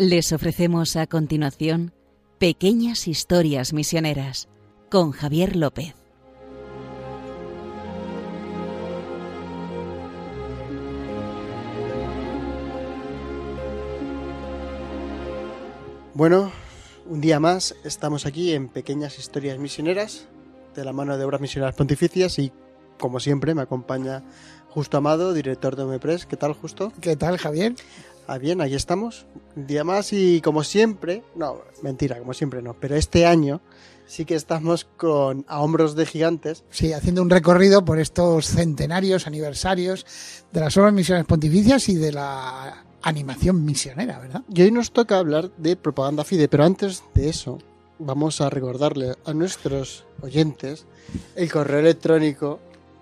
Les ofrecemos a continuación Pequeñas Historias Misioneras con Javier López. Bueno, un día más estamos aquí en Pequeñas Historias Misioneras de la mano de Obras Misioneras Pontificias y como siempre me acompaña Justo Amado, director de OMEPRES. ¿Qué tal, Justo? ¿Qué tal, Javier? Ah, bien, aquí estamos. Un día más y como siempre, no, mentira, como siempre no, pero este año sí que estamos con a hombros de gigantes. Sí, haciendo un recorrido por estos centenarios, aniversarios de las obras misiones pontificias y de la animación misionera, ¿verdad? Y hoy nos toca hablar de propaganda fide, pero antes de eso vamos a recordarle a nuestros oyentes el correo electrónico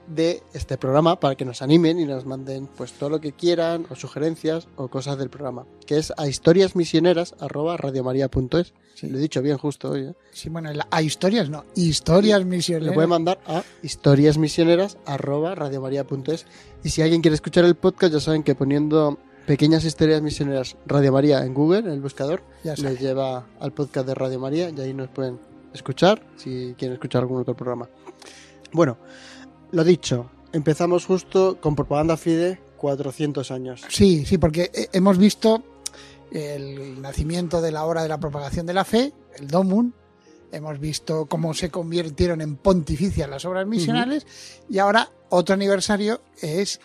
de este programa para que nos animen y nos manden pues todo lo que quieran o sugerencias o cosas del programa, que es a historiasmisioneras@radiomaria.es. Sí. Lo he dicho bien justo hoy. ¿eh? Sí, bueno, a historias no, historias misioneras. Le puede mandar a historiasmisioneras@radiomaria.es y si alguien quiere escuchar el podcast ya saben que poniendo Pequeñas historias misioneras Radio María en Google, en el buscador, les lleva al podcast de Radio María y ahí nos pueden escuchar si quieren escuchar algún otro programa. Bueno, lo dicho, empezamos justo con Propaganda Fide 400 años. Sí, sí, porque hemos visto el nacimiento de la hora de la propagación de la fe, el Domun, hemos visto cómo se convirtieron en pontificias las obras misionales uh -huh. y ahora otro aniversario es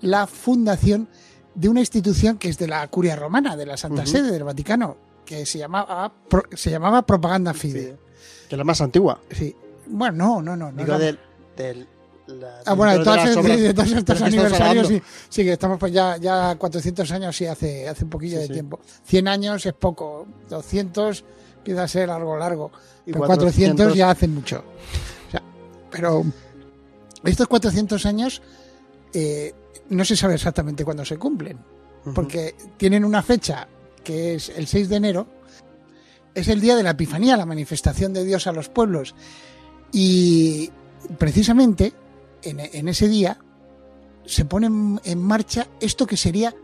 la fundación de una institución que es de la curia romana, de la Santa uh -huh. Sede del Vaticano, que se llamaba, se llamaba Propaganda Fide. Que es la más antigua. Sí. Bueno, no, no, no. no Digo, del, del la, ah, bueno, de, todas, de, obras, de todos estos aniversarios, sí, sí, que estamos pues ya, ya 400 años, sí, hace, hace un poquillo sí, de sí. tiempo. 100 años es poco, 200 empieza a ser algo largo, y pero 400, 400 ya hace mucho. O sea, pero estos 400 años eh, no se sabe exactamente cuándo se cumplen, uh -huh. porque tienen una fecha que es el 6 de enero, es el día de la Epifanía, la manifestación de Dios a los pueblos. Y precisamente en, en ese día se pone en, en, marcha esto que sería,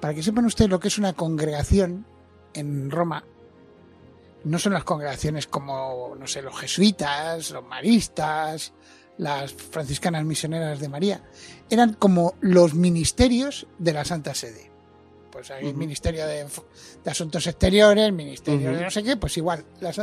para que sepan ustedes lo que es una congregación en Roma, no son las congregaciones como, no sé, los jesuitas, los maristas, las franciscanas misioneras de María, eran como los ministerios de la Santa Sede. Pues hay uh -huh. ministerio de, de, Asuntos Exteriores, ministerio uh -huh. de no sé qué, pues igual, las,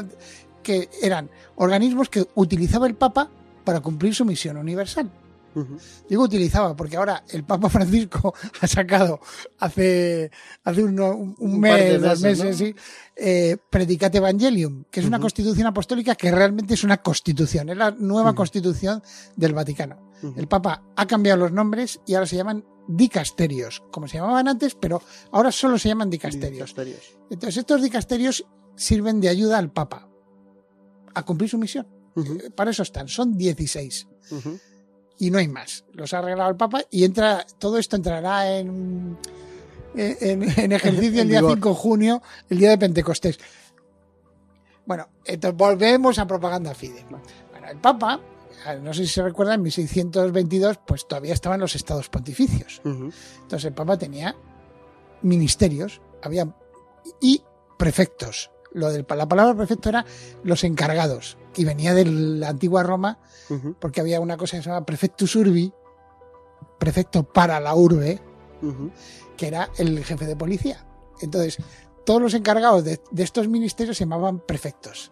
que eran organismos que utilizaba el Papa para cumplir su misión universal. Uh -huh. Digo utilizaba porque ahora el Papa Francisco ha sacado hace, hace un, un, un mes, meses, dos meses, ¿no? sí, eh, Predicate Evangelium, que es uh -huh. una constitución apostólica que realmente es una constitución, es la nueva uh -huh. constitución del Vaticano. El Papa ha cambiado los nombres y ahora se llaman dicasterios, como se llamaban antes, pero ahora solo se llaman dicasterios. dicasterios. Entonces estos dicasterios sirven de ayuda al Papa a cumplir su misión. Para eso están, son 16 y no hay más. Los ha arreglado el Papa y entra, todo esto entrará en, en, en ejercicio el día 5 de junio, el día de Pentecostés. Bueno, entonces volvemos a propaganda fide. Bueno, el Papa, no sé si se recuerda, en 1622, pues todavía estaban los estados pontificios. Uh -huh. Entonces el Papa tenía ministerios, había y prefectos. Lo de la palabra prefecto era los encargados y venía de la antigua Roma uh -huh. porque había una cosa que se llama prefectus urbi, prefecto para la urbe, uh -huh. que era el jefe de policía. Entonces, todos los encargados de, de estos ministerios se llamaban prefectos.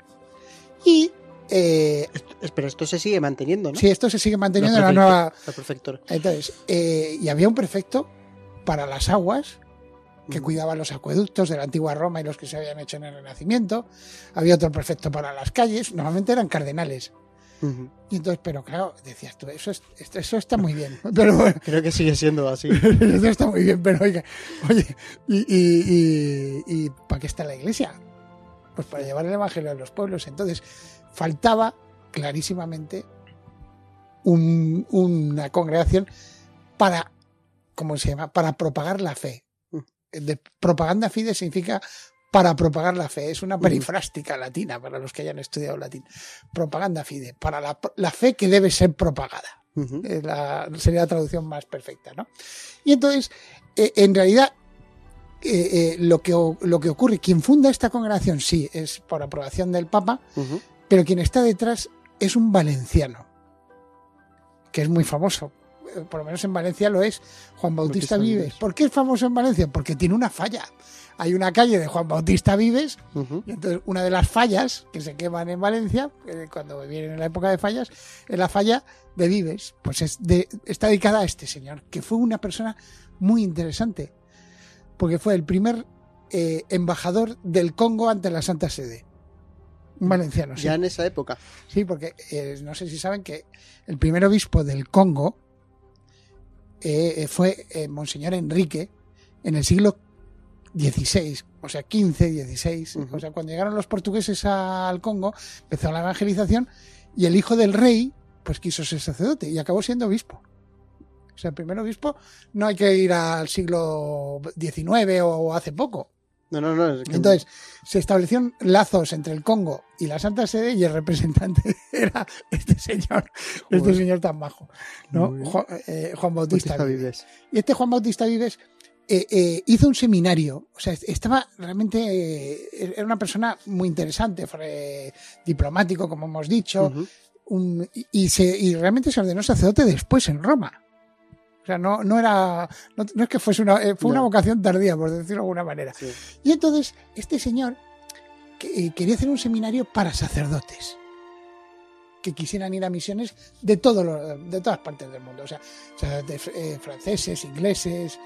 Y eh, pero esto se sigue manteniendo, ¿no? Sí, esto se sigue manteniendo en la nueva. La. Entonces, eh, y había un prefecto para las aguas que cuidaba los acueductos de la antigua Roma y los que se habían hecho en el Renacimiento. Había otro prefecto para las calles, normalmente eran cardenales. Uh -huh. Y entonces, pero claro, decías tú, eso, es, eso está muy bien. Pero bueno, Creo que sigue siendo así. eso está muy bien, pero oiga, oye, ¿y, y, y, y para qué está la iglesia? Pues para llevar el evangelio a los pueblos. Entonces, faltaba clarísimamente un, una congregación para, ¿cómo se llama? Para propagar la fe. De propaganda fide significa para propagar la fe. Es una perifrástica latina para los que hayan estudiado latín. Propaganda fide, para la, la fe que debe ser propagada. Uh -huh. la, sería la traducción más perfecta, ¿no? Y entonces, eh, en realidad, eh, lo, que, lo que ocurre, quien funda esta congregación, sí, es por aprobación del Papa, pero quien está detrás es un valenciano, que es muy famoso. Eh, por lo menos en Valencia lo es, Juan Bautista, Vives. ¿Por qué es famoso en Valencia? Porque tiene una falla. Hay una calle de Juan Bautista Vives, y entonces una de las fallas que se queman en Valencia, eh, cuando vienen en la época de fallas, es la falla de Vives. Pues es de, está dedicada a este señor, que fue una persona muy interesante, porque fue el primer eh, embajador del Congo ante la Santa Sede. Un valenciano, sí. Ya en esa época. Sí, porque no sé si saben que el primer obispo del Congo eh, fue eh, Monseñor Enrique en el siglo XVI, o sea, XV, XVI. O sea, cuando llegaron los portugueses al Congo, empezó la evangelización y el hijo del rey, pues quiso ser sacerdote y acabó siendo obispo. O sea, el primer obispo no hay que ir al siglo XIX o hace poco. No, no, no. Entonces, se establecieron lazos entre el Congo y la Santa Sede y el representante era este señor, este señor tan bajo, ¿no? Eh, Juan, Bautista, Vives. Y este Juan Bautista Vives eh, eh, hizo un seminario, o sea, estaba realmente, era una persona muy interesante, fue diplomático, como hemos dicho, y, se, y realmente se ordenó sacerdote después en Roma. O sea, no, no era. No, es que fuese una. Eh, fue una vocación tardía, por decirlo de alguna manera. Y entonces, este señor eh, quería hacer un seminario para sacerdotes que quisieran ir a misiones de, todo de todas partes del mundo. O sea, eh, franceses, ingleses.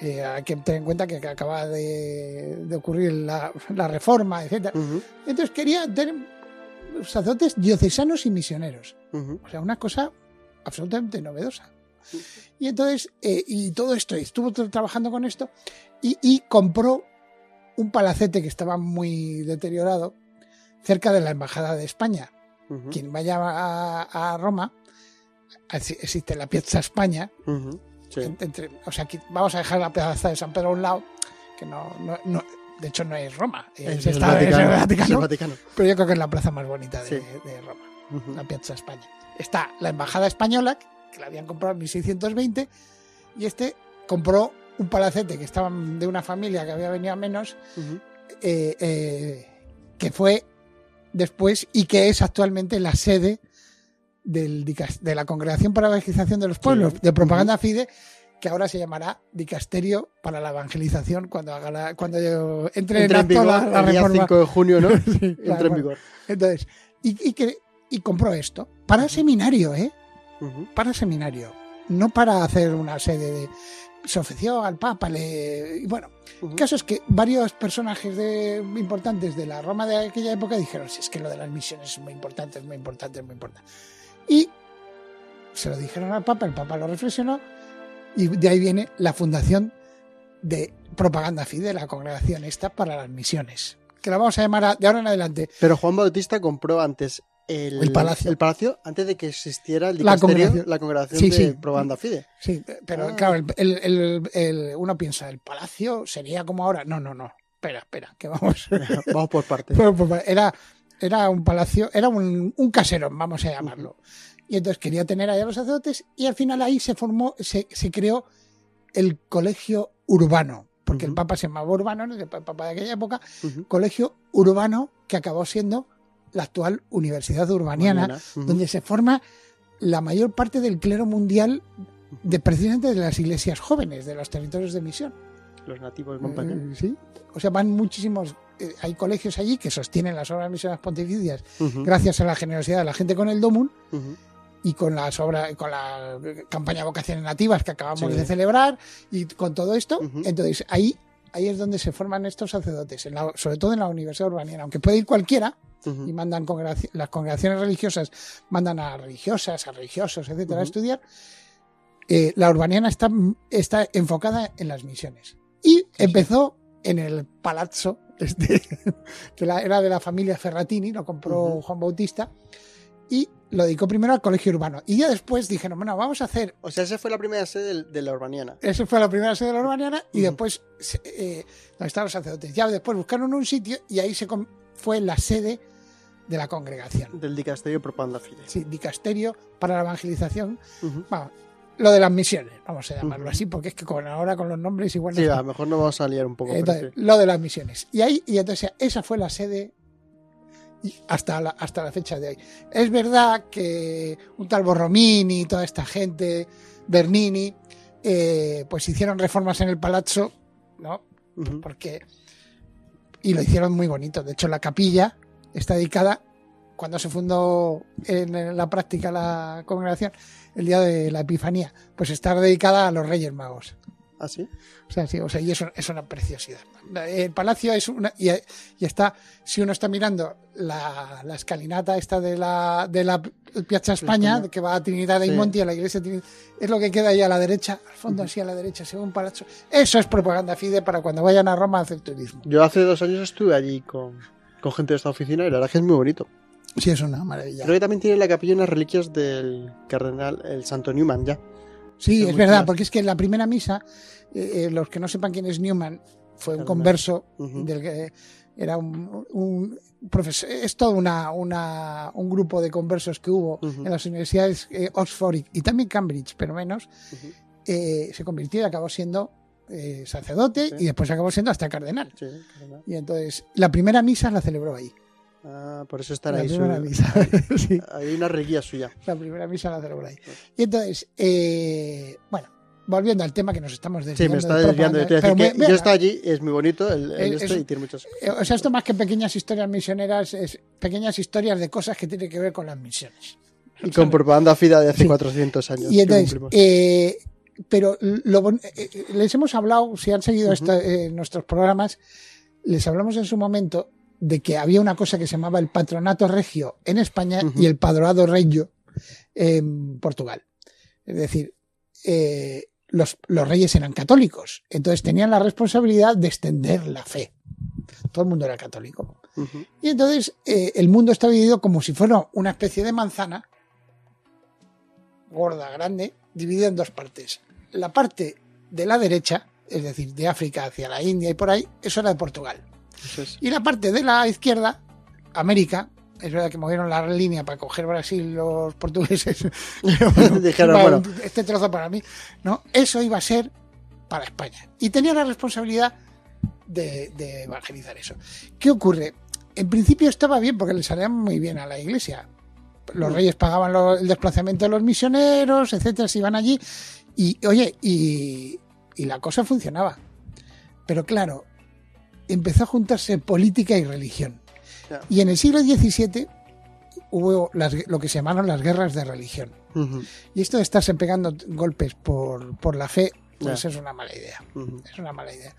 hay que tener en cuenta que acaba de, ocurrir la, reforma, etc. Entonces quería tener sacerdotes diocesanos y misioneros. O sea, una cosa absolutamente novedosa. Y entonces, eh, y todo esto, estuvo trabajando con esto y, compró un palacete que estaba muy deteriorado cerca de la Embajada de España. Quien vaya a, Roma, existe la Piazza España. o sea, vamos a dejar la Plaza de San Pedro a un lado, que no, de hecho no es Roma, es, el, Vaticano, Pero yo creo que es la plaza más bonita de, Roma, la Piazza España. Está la Embajada Española, que la habían comprado en 1620, y este compró un palacete que estaba de una familia que había venido a menos, eh, eh, que fue después y que es actualmente la sede del, de la Congregación para la Evangelización de los Pueblos, de Propaganda Fide, que ahora se llamará Dicasterio para la Evangelización cuando haga la, cuando entre, en, vigor, la, el día 5 de junio, ¿no? entre en vigor. Entonces, y, y, que, y compró esto para seminario, ¿eh? Para seminario, no para hacer una sede de... Se ofreció al Papa, le... Y bueno, el caso es que varios personajes de, importantes de la Roma de aquella época dijeron, si es que lo de las misiones es muy importante, es muy importante, es muy importante. Y se lo dijeron al Papa, el Papa lo reflexionó y de ahí viene la fundación de Propaganda Fide, la congregación esta para las misiones, que la vamos a llamar de ahora en adelante. Pero Juan Bautista compró antes el, palacio. el palacio antes de que existiera el la congregación, la congregación de Probanda Fide. Sí, pero ah. claro, el, uno piensa, el palacio sería como ahora. No, no, no. Espera, espera, que vamos. vamos por partes. Era, era un palacio, era un, un caserón, vamos a llamarlo. Y entonces quería tener allá los sacerdotes y al final ahí se formó, se, se creó el colegio urbano, porque el papa se llamaba urbano, el papa de aquella época, colegio urbano que acabó siendo la actual Universidad Urbaniana, donde se forma la mayor parte del clero mundial de precisamente de las iglesias jóvenes, de los territorios de misión. Los nativos de eh, sí, o sea, van muchísimos, eh, hay colegios allí que sostienen las obras misiones pontificias gracias a la generosidad de la gente con el DOMUN y con las obras, con la campaña vocaciones nativas que acabamos de celebrar y con todo esto. Entonces, ahí, ahí es donde se forman estos sacerdotes, sobre todo en la Universidad Urbaniana, aunque puede ir cualquiera, y mandan las congregaciones religiosas mandan a religiosas, a religiosos, etcétera, a estudiar. Eh, la urbaniana está, está enfocada en las misiones. Y empezó en el palazzo, este, que era de la familia Ferratini, lo compró Juan Bautista, y lo dedicó primero al colegio urbano. Y ya después dijeron, bueno, vamos a hacer... O sea, esa fue la primera sede de, la urbaniana. Esa fue la primera sede de la urbaniana y después, eh, donde estaban los sacerdotes. Ya después buscaron un sitio y ahí se fue la sede de la congregación. Del dicasterio Propaganda Fide. Sí, dicasterio para la evangelización. lo de las misiones, vamos a llamarlo así, porque es que con ahora con los nombres igual... Sí, a lo mejor no vamos a liar un poco. Entonces, lo de las misiones. Y ahí, y entonces esa fue la sede hasta la, hasta la fecha de hoy. Es verdad que un tal Borromini y toda esta gente, Bernini, eh, pues hicieron reformas en el palazzo, ¿no? Porque... Y lo hicieron muy bonito. De hecho, la capilla está dedicada, cuando se fundó en la práctica la congregación, el día de la Epifanía, pues está dedicada a los Reyes Magos. ¿Ah, sí? O sea, sí, o sea, y eso es una preciosidad. El palacio es una. Y, está, si uno está mirando la, la, escalinata esta de la, de la Piazza España, que va a Trinidad de Monti, a la iglesia de Trinidad, es lo que queda ahí a la derecha, al fondo así a la derecha, según palacio. Eso es propaganda fide para cuando vayan a Roma a hacer turismo. Yo hace dos años estuve allí con, con gente de esta oficina y la verdad es que es muy bonito. Sí, es una maravilla. Creo que también tiene la capilla unas reliquias del cardenal, el Santo Newman, ya. Sí, es verdad, porque es que en la primera misa, eh, eh, los que no sepan quién es Newman, fue un converso del que era un, profesor, es todo una, un grupo de conversos que hubo en las universidades eh, Oxford y, también Cambridge, pero menos, se convirtió y acabó siendo sacerdote y después acabó siendo hasta cardenal. Y entonces la primera misa la celebró ahí. Ah, por eso estará la ahí. Primera misa. Hay una reguía suya. La primera misa la celebró ahí. Y entonces, eh, bueno, volviendo al tema que nos estamos desviando. Sí, me está desviando. De decir que yo estoy allí, es muy bonito el, este y tiene muchas eh, O sea, esto más que pequeñas historias misioneras, es pequeñas historias de cosas que tienen que ver con las misiones. Y con propaganda FIDA de hace 400 años. Y entonces, eh, pero lo, les hemos hablado, si han seguido nuestros programas, les hablamos en su momento de que había una cosa que se llamaba el patronato regio en España y el padroado regio en Portugal. Es decir, eh, los, reyes eran católicos, entonces tenían la responsabilidad de extender la fe. Todo el mundo era católico. Y entonces eh, el mundo está dividido como si fuera una especie de manzana, gorda, grande, dividida en dos partes. La parte de la derecha, es decir, de África hacia la India y por ahí, eso era de Portugal. Y la parte de la izquierda, América, es verdad que movieron la línea para coger Brasil los portugueses. Dijeron, bueno, este trozo para mí. No, eso iba a ser para España. Y tenía la responsabilidad de, evangelizar eso. ¿Qué ocurre? En principio estaba bien porque le salía muy bien a la iglesia. Los mm. reyes pagaban el desplazamiento de los misioneros, etcétera, se iban allí. Y, oye, y la cosa funcionaba. Pero claro, empezó a juntarse política y religión. Y en el siglo XVII hubo lo que se llamaron las guerras de religión. Y esto de estarse pegando golpes por, por la fe, pues es una mala idea. Es una mala idea.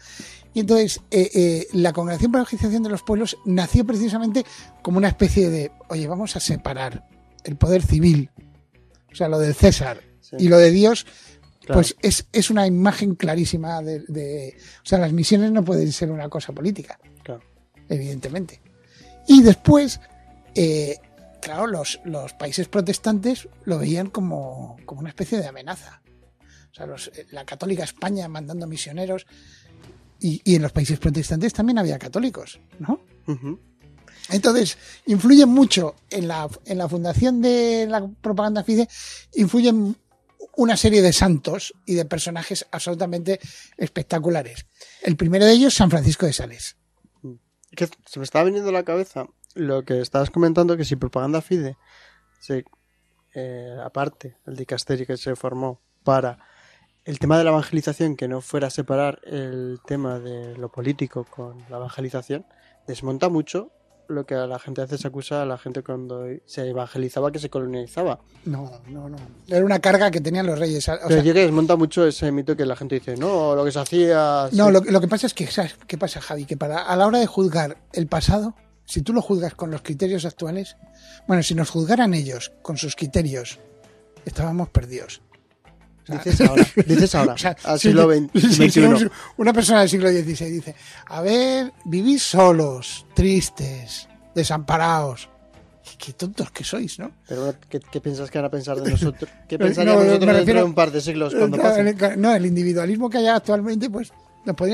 Y entonces, eh, eh, la Congregación para la Evangelización de los Pueblos nació precisamente como una especie de, oye, vamos a separar el poder civil, o sea, lo del César y lo de Dios, pues es, es, una imagen clarísima de, O sea, las misiones no pueden ser una cosa política. Evidentemente. Y después, eh, claro, los, los, países protestantes lo veían como, como, una especie de amenaza. O sea, los, eh, la católica España mandando misioneros. Y, y, en los países protestantes también había católicos, ¿no? Entonces, influyen mucho en la, en la fundación de la propaganda FIDE, influyen una serie de santos y de personajes absolutamente espectaculares. El primero de ellos, San Francisco de Sales. Se me estaba viniendo a la cabeza lo que estabas comentando, que si propaganda fide, eh, aparte, el dicasteri que se formó para el tema de la evangelización, que no fuera a separar el tema de lo político con la evangelización, desmonta mucho lo que a la gente hace es acusa a la gente cuando se evangelizaba que se colonizaba. No, no, no. Era una carga que tenían los reyes. Pero yo que desmonta mucho ese mito que la gente dice, no, lo que se hacía... No, lo, que pasa es que, ¿sabes qué pasa, Javi? Que para, a la hora de juzgar el pasado, si tú lo juzgas con los criterios actuales, bueno, si nos juzgaran ellos con sus criterios, estábamos perdidos. Dices ahora, dices ahora, al siglo XXI. una persona del siglo XVI dice, a ver, vivís solos, tristes, desamparados. Qué tontos que sois, ¿no? Pero ¿qué, piensas que van a pensar de nosotros? ¿Qué pensarían nosotros dentro de un par de siglos cuando pase? No, el individualismo que hay actualmente, pues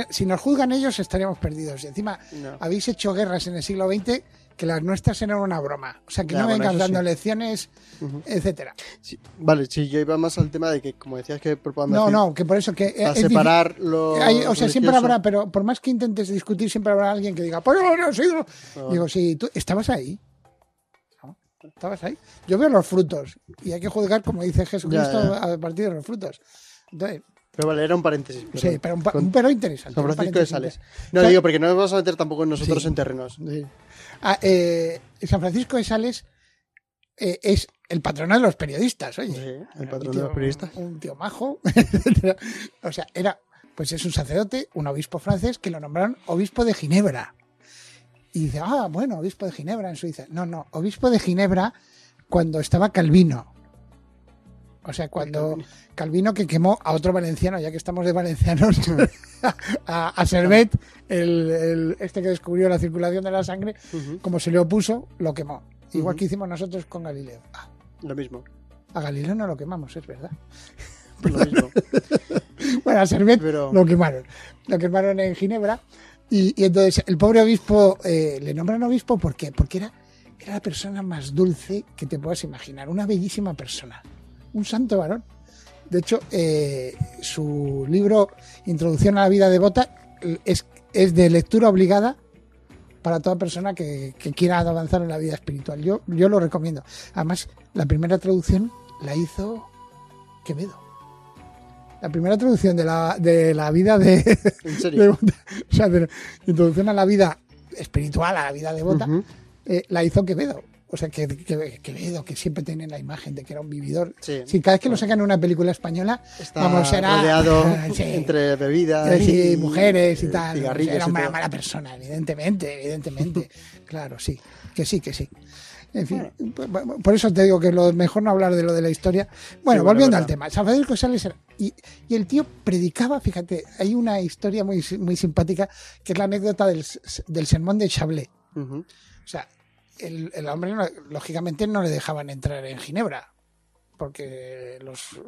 si nos juzgan ellos estaríamos perdidos. Y encima habéis hecho guerras en el siglo XX que las nuestras eran una broma. O sea, que no vengan dando lecciones, etcétera. vale, sí, yo iba más al tema de que, como decías que No, no, que por eso que... A separar lo O sea, siempre habrá, pero por más que intentes discutir, siempre habrá alguien que diga, pues no, no, no. Digo, sí, tú estabas ahí. ¿Estabas ahí? Yo veo los frutos y hay que juzgar, como dice Jesucristo, a partir de los frutos. Entonces, pero vale, era un paréntesis. Sí, pero un, pero interesante. San Francisco de Sales. No, digo, porque no nos vamos a meter tampoco nosotros en terrenos. Ah, eh, San Francisco de Sales eh, es el patrón de los periodistas, oye. el patrón de los periodistas. Un tío majo. o sea, era, pues es un sacerdote, un obispo francés, que lo nombraron obispo de Ginebra. Y dice, ah, bueno, obispo de Ginebra en Suiza. No, no, obispo de Ginebra cuando estaba Calvino. O sea, cuando Calvino que quemó a otro valenciano, ya que estamos de valencianos, a, Servet, el, este que descubrió la circulación de la sangre, como se le opuso, lo quemó. Igual que hicimos nosotros con Galileo. Ah. Lo mismo. A Galileo no lo quemamos, es verdad. Lo mismo. bueno, a Servet lo quemaron. Lo quemaron en Ginebra. Y, entonces el pobre obispo, eh, le nombran obispo ¿por qué? porque era, era la persona más dulce que te puedas imaginar. Una bellísima persona un santo varón. De hecho, eh, su libro Introducción a la vida devota es, es de lectura obligada para toda persona que, quiera avanzar en la vida espiritual. Yo, yo lo recomiendo. Además, la primera traducción la hizo Quevedo. La primera traducción de la, de la vida de. ¿En serio? o sea, de, introducción a la vida espiritual, a la vida devota, eh, la hizo Quevedo. O sea, que, que, que, siempre tienen la imagen de que era un vividor. Sí. cada vez que lo sacan en una película española, Está vamos, era, rodeado entre bebidas y, mujeres y tal. era una mala persona, evidentemente, evidentemente. claro, sí, que sí, que sí. En fin, por eso te digo que lo mejor no hablar de lo de la historia. Bueno, volviendo al tema, San Francisco Sales y, y, el tío predicaba, fíjate, hay una historia muy, muy simpática que es la anécdota del, del sermón de Chablé. O sea, el, hombre, lógicamente, no le dejaban entrar en Ginebra, porque los,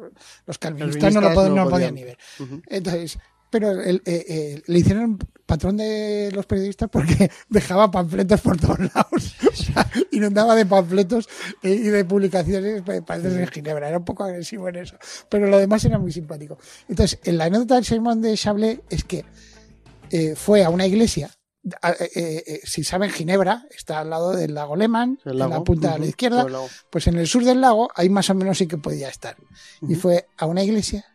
los calvinistas no lo, podían, ni ver. Entonces, pero eh, eh, le hicieron patrón de los periodistas porque dejaba panfletos por todos lados. O sea, inundaba de panfletos y de publicaciones para en Ginebra. Era un poco agresivo en eso. Pero lo demás era muy simpático. Entonces, en la anécdota del sermón de Chablé es que eh, fue a una iglesia eh, eh, si saben, Ginebra está al lado del lago Lehmann, en la punta a la izquierda, pues en el sur del lago ahí más o menos sí que podía estar. Y fue a una iglesia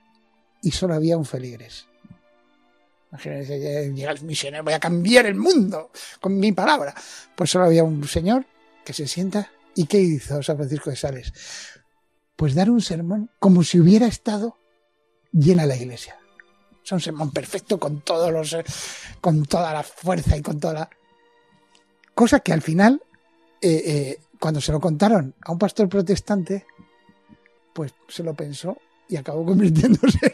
y solo había un feligres. Imagínense, llega el misionero, voy a cambiar el mundo con mi palabra. Pues solo había un señor que se sienta. ¿Y qué hizo San Francisco de Sales? Pues dar un sermón como si hubiera estado llena la iglesia un sermón perfecto con todos los con toda la fuerza y con toda la cosa que al final eh, eh, cuando se lo contaron a un pastor protestante pues se lo pensó y acabó convirtiéndose.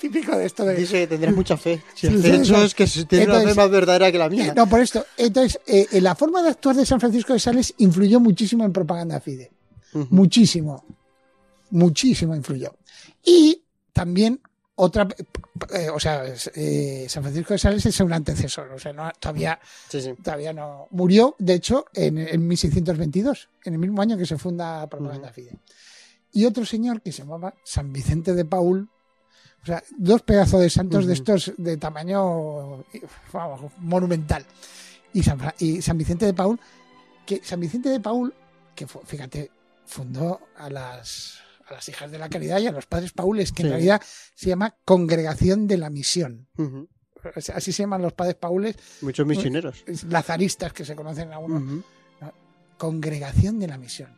Típico de esto de dice que tendrás mucha fe. Si eso es que tienes una fe más verdadera que la mía. no por esto entonces eh, la forma de actuar de San Francisco de Sales influyó muchísimo en propaganda fide. Muchísimo muchísimo influyó. Y también otra, eh, o sea, eh, San Francisco de Sales es un antecesor, o sea, no, todavía, todavía no murió, de hecho, en, 1622, en el mismo año que se funda Propaganda Fide. Y otro señor que se llamaba San Vicente de Paul, o sea, dos pedazos de santos de estos de tamaño monumental. Y San, y San Vicente de Paul, que San Vicente de Paul, que fíjate, fundó a las a las hijas de la caridad y a los padres paules, que en realidad se llama Congregación de la Misión. Así se llaman los padres paules. Muchos misioneros. Lazaristas que se conocen a uno. Congregación de la Misión.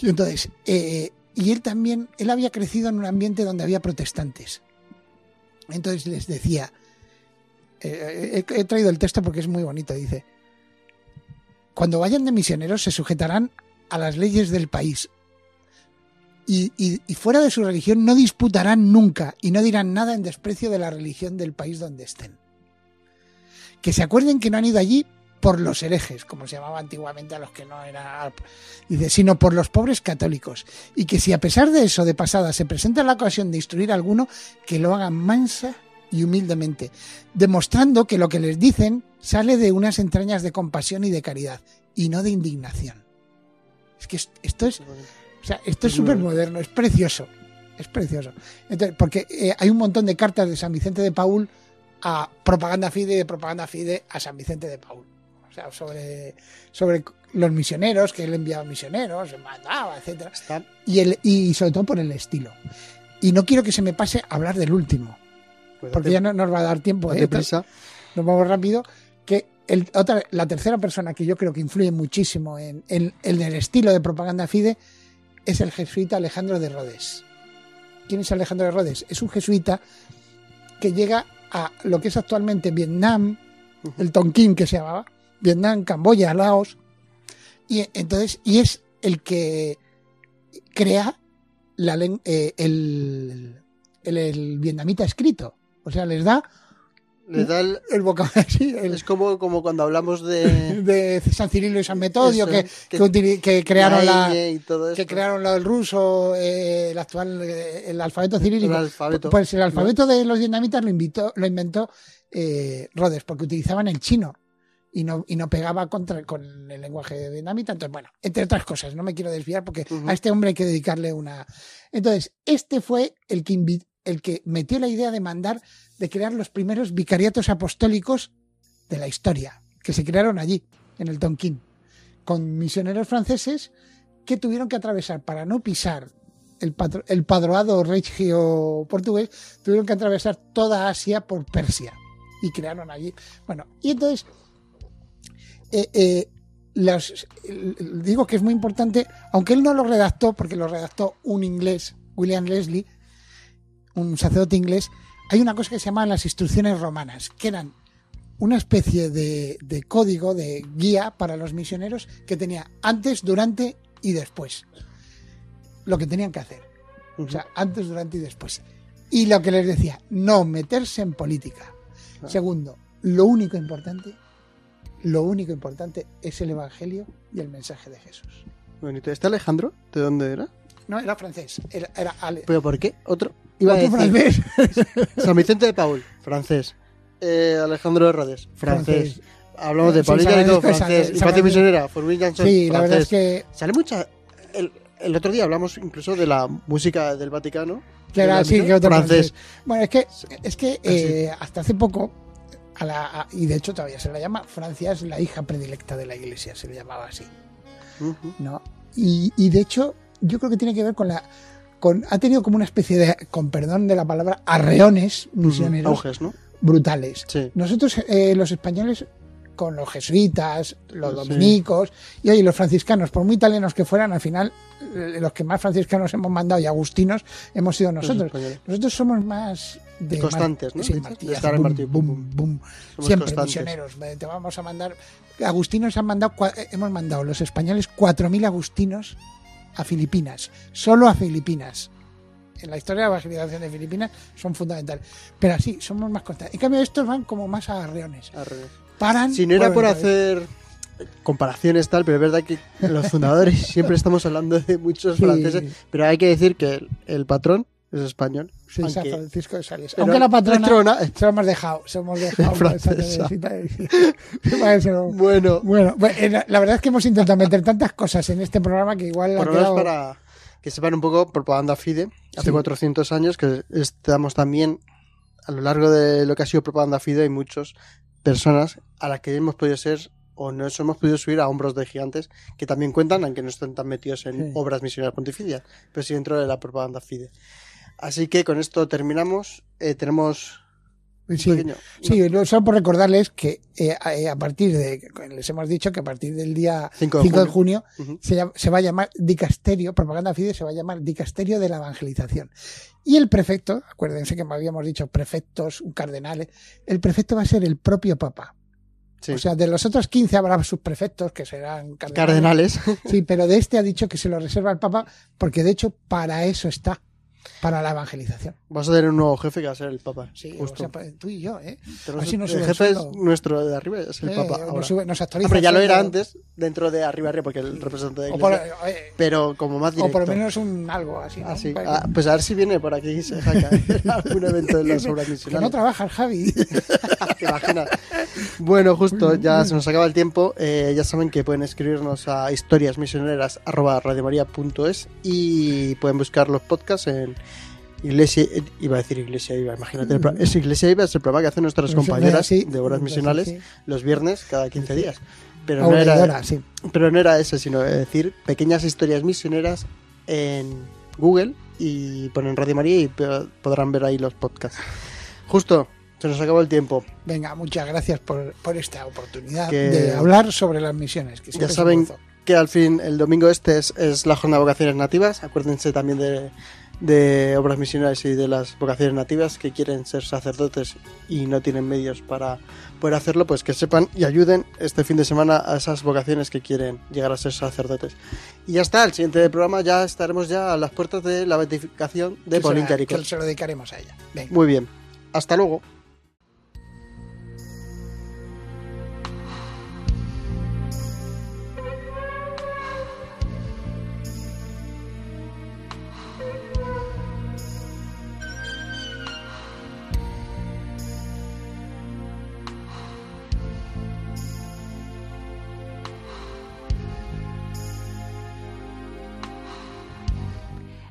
Y entonces, eh, y él también, él había crecido en un ambiente donde había protestantes. Entonces les decía, eh, he, he traído el texto porque es muy bonito, dice, cuando vayan de misioneros se sujetarán a las leyes del país, y, fuera de su religión no disputarán nunca y no dirán nada en desprecio de la religión del país donde estén. Que se acuerden que no han ido allí por los herejes, como se llamaba antiguamente a los que no era, dice, sino por los pobres católicos, y que si a pesar de eso de pasada se presenta la ocasión de instruir a alguno, que lo hagan mansa y humildemente, demostrando que lo que les dicen sale de unas entrañas de compasión y de caridad, y no de indignación. Es que esto es, o sea, esto es súper moderno, es precioso, es precioso. Entonces, porque eh, hay un montón de cartas de San Vicente de Paul a propaganda fide y de propaganda fide a San Vicente de Paul. O sea, sobre, sobre los misioneros, que él enviaba misioneros, mandaba, etcétera. Y, el, y sobre todo por el estilo. Y no quiero que se me pase hablar del último. Pues porque ya no nos va a dar tiempo. ¿eh? Prisa. Nos vamos rápido. Que el, otra, la tercera persona que yo creo que influye muchísimo en, en, en, el estilo de propaganda FIDE es el jesuita Alejandro de Rhodes. ¿Quién es Alejandro de Rhodes? Es un jesuita que llega a lo que es actualmente Vietnam, el Tonkin que se llamaba, Vietnam, Camboya, Laos, y entonces, y es el que crea la, eh, el, el, vietnamita escrito. O sea, les da les da el, el vocabulario. Es como, como cuando hablamos de... de San Cirilo y San Metodio, que, que, crearon la, que crearon el ruso, eh, el actual, eh, el alfabeto cirílico. El alfabeto. Pues el alfabeto de los vietnamitas lo, invitó, lo inventó eh, Rhodes, porque utilizaban el chino y no, y no pegaba contra, con el lenguaje vietnamita. Entonces, bueno, entre otras cosas, no me quiero desviar porque a este hombre hay que dedicarle una. Entonces, este fue el que, el que metió la idea de mandar de crear los primeros vicariatos apostólicos de la historia, que se crearon allí, en el Tonkin, con misioneros franceses que tuvieron que atravesar para no pisar el, el padroado regio portugués, tuvieron que atravesar toda Asia por Persia y crearon allí. Bueno, y entonces, eh, eh, digo que es muy importante, aunque él no lo redactó, porque lo redactó un inglés, William Leslie, un sacerdote inglés, hay una cosa que se llaman las instrucciones romanas, que eran una especie de, código, de guía para los misioneros que tenía antes, durante y después. Lo que tenían que hacer. O sea, antes, durante y después. Y lo que les decía, no meterse en política. Ah. Segundo, lo único importante, lo único importante es el Evangelio y el mensaje de Jesús. Bonito. ¿Este Alejandro? ¿De dónde era? No, era francés. Era, ¿Pero por qué? ¿Otro? Iba a decir. francés. San Vicente de Paul, francés. Eh, Alejandro de francés. Hablamos de Paulina sí, francés. Y Pati Misionera, Forbin Jansson, Sí, la verdad es que. Sale mucha. El, el, otro día hablamos incluso de la música del Vaticano. Claro, sí, que otro francés. Bueno, es que, es que eh, hasta hace poco. A la, y de hecho todavía se la llama Francia es la hija predilecta de la iglesia, se le llamaba así. ¿no? Y, y de hecho, yo creo que tiene que ver con la con, ha tenido como una especie de, con perdón de la palabra, arreones misioneros brutales. Nosotros, eh, los españoles, con los jesuitas, los dominicos y oye, los franciscanos, por muy italianos que fueran, al final eh, los que más franciscanos hemos mandado y agustinos hemos sido nosotros. Nosotros somos más de constantes, ¿no? estar en Siempre misioneros. Te vamos a mandar. Agustinos han mandado, eh, hemos mandado los españoles 4.000 agustinos a Filipinas, solo a Filipinas. En la historia de la evangelización de Filipinas son fundamentales. Pero así, somos más constantes. En cambio, estos van como más a arreones. Paran. Si no era por hacer comparaciones tal, pero es verdad que los fundadores siempre estamos hablando de muchos franceses, pero hay que decir que el patrón es español. Sí, aunque, San Francisco de Sales. Aunque la patrona trona, se lo hemos dejado, se hemos dejado bueno. bueno, eh, la verdad es que hemos intentado meter tantas cosas en este programa que igual Por ha quedado... para que sepan un poco propaganda FIDE, hace 400 años que estamos también a lo largo de lo que ha sido propaganda FIDE hay muchas personas a las que hemos podido ser o nos hemos podido subir a hombros de gigantes que también cuentan, aunque no estén tan metidos en obras misioneras pontificias, pero sí dentro de la propaganda FIDE. Así que con esto terminamos. Eh, tenemos. Sí, sí solo por recordarles que eh, eh, a partir de, les hemos dicho que a partir del día 5 de junio, se, se, va a llamar Dicasterio, Propaganda Fide se va a llamar Dicasterio de la Evangelización. Y el prefecto, acuérdense que me habíamos dicho prefectos, un cardenal, el prefecto va a ser el propio Papa. O sea, de los otros 15 habrá sus prefectos que serán cardenales. Sí, pero de este ha dicho que se lo reserva el Papa porque de hecho para eso está para la evangelización. Vas a tener un nuevo jefe que va a ser el Papa. Sí, justo. tú y yo, ¿eh? Así el jefe es nuestro de arriba, es el Papa. Nos, nos actualiza. Pero ya lo era antes, dentro de arriba arriba, porque el representante de iglesia, eh, pero como más directo. O por lo menos un algo así. ¿no? así. Ah, pues a ver si viene por aquí y se jaca algún evento de misionales. Que no trabaja Javi. ¿Te imaginas? Bueno, justo, ya se nos acaba el tiempo. Eh, ya saben que pueden escribirnos a historiasmisioneras.radiomaria.es y pueden buscar los podcasts en Iglesia, iba a decir Iglesia Iba, imagínate, es Iglesia Iba, es el programa que hacen nuestras compañeras de horas misionales los viernes cada 15 días. Pero no, era, pero no era eso, sino decir pequeñas historias misioneras en Google y ponen Radio María y podrán ver ahí los podcasts. Justo, se nos acabó el tiempo. Venga, muchas gracias por, esta oportunidad de hablar sobre las misiones. Que ya saben que al fin el domingo este es, es la jornada de vocaciones nativas. Acuérdense también de de obras misionales y de las vocaciones nativas que quieren ser sacerdotes y no tienen medios para poder hacerlo, pues que sepan y ayuden este fin de semana a esas vocaciones que quieren llegar a ser sacerdotes. Y ya está, el siguiente programa ya estaremos ya a las puertas de la beatificación de Paulín Que se lo dedicaremos a ella. Muy bien, hasta luego.